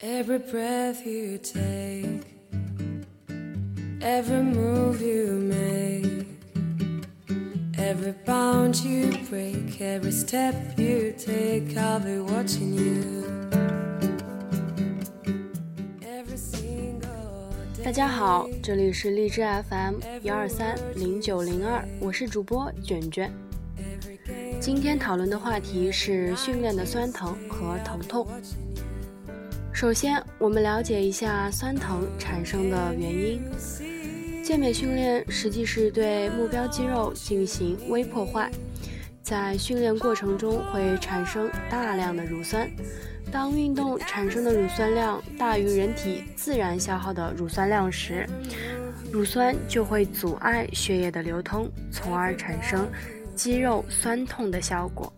Every breath you take, every move you make, every bound you break, every step you take, I'll be watching you. 大家好，这里是荔枝 FM 幺二三零九零二，我是主播卷卷。今天讨论的话题是训练的酸疼和疼痛。首先，我们了解一下酸疼产生的原因。健美训练实际是对目标肌肉进行微破坏，在训练过程中会产生大量的乳酸。当运动产生的乳酸量大于人体自然消耗的乳酸量时，乳酸就会阻碍血液的流通，从而产生肌肉酸痛的效果。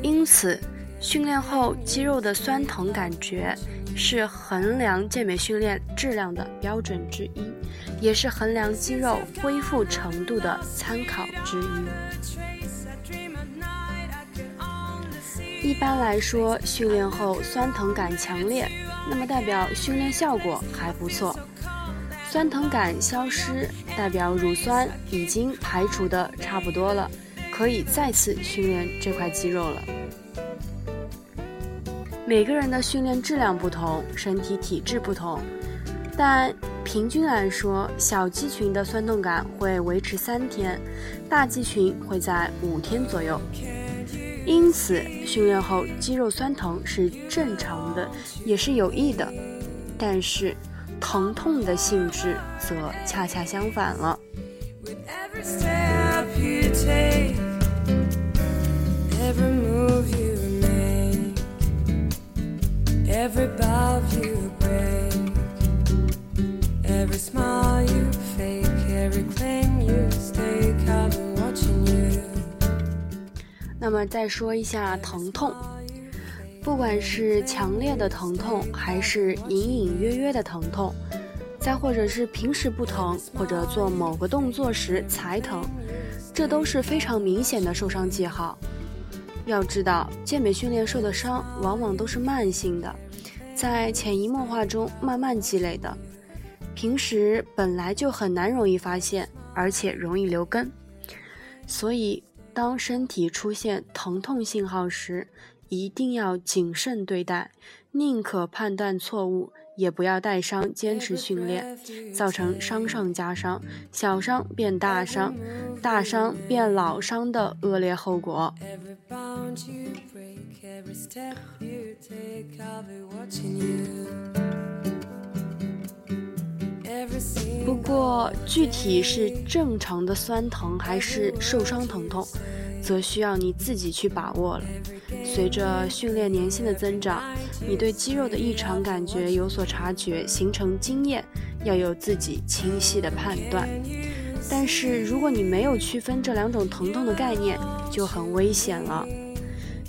因此，训练后肌肉的酸疼感觉是衡量健美训练质量的标准之一，也是衡量肌肉恢复程度的参考之一。一般来说，训练后酸疼感强烈，那么代表训练效果还不错；酸疼感消失，代表乳酸已经排除的差不多了，可以再次训练这块肌肉了。每个人的训练质量不同，身体体质不同，但平均来说，小肌群的酸痛感会维持三天，大肌群会在五天左右。因此，训练后肌肉酸疼是正常的，也是有益的。但是，疼痛的性质则恰恰相反了。那么再说一下疼痛，不管是强烈的疼痛，还是隐隐约约的疼痛，再或者是平时不疼，或者做某个动作时才疼，这都是非常明显的受伤记号。要知道，健美训练受的伤往往都是慢性的。在潜移默化中慢慢积累的，平时本来就很难容易发现，而且容易留根。所以，当身体出现疼痛信号时，一定要谨慎对待，宁可判断错误。也不要带伤坚持训练，造成伤上加伤、小伤变大伤、大伤变老伤的恶劣后果。不过，具体是正常的酸疼还是受伤疼痛？则需要你自己去把握了。随着训练年限的增长，你对肌肉的异常感觉有所察觉，形成经验，要有自己清晰的判断。但是如果你没有区分这两种疼痛的概念，就很危险了。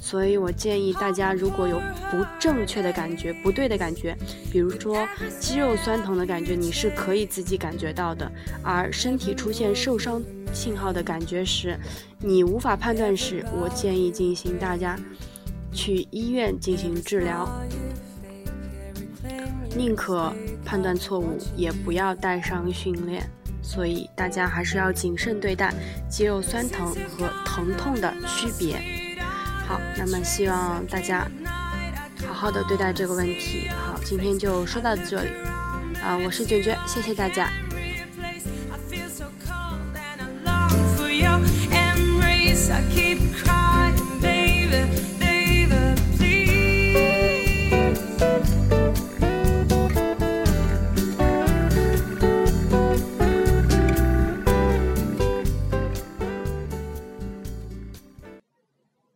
所以我建议大家，如果有不正确的感觉、不对的感觉，比如说肌肉酸疼的感觉，你是可以自己感觉到的。而身体出现受伤信号的感觉时，你无法判断时，我建议进行大家去医院进行治疗。宁可判断错误，也不要带伤训练。所以大家还是要谨慎对待肌肉酸疼和疼痛的区别。好，那么希望大家好好的对待这个问题。好，今天就说到这里，啊，我是卷卷，谢谢大家。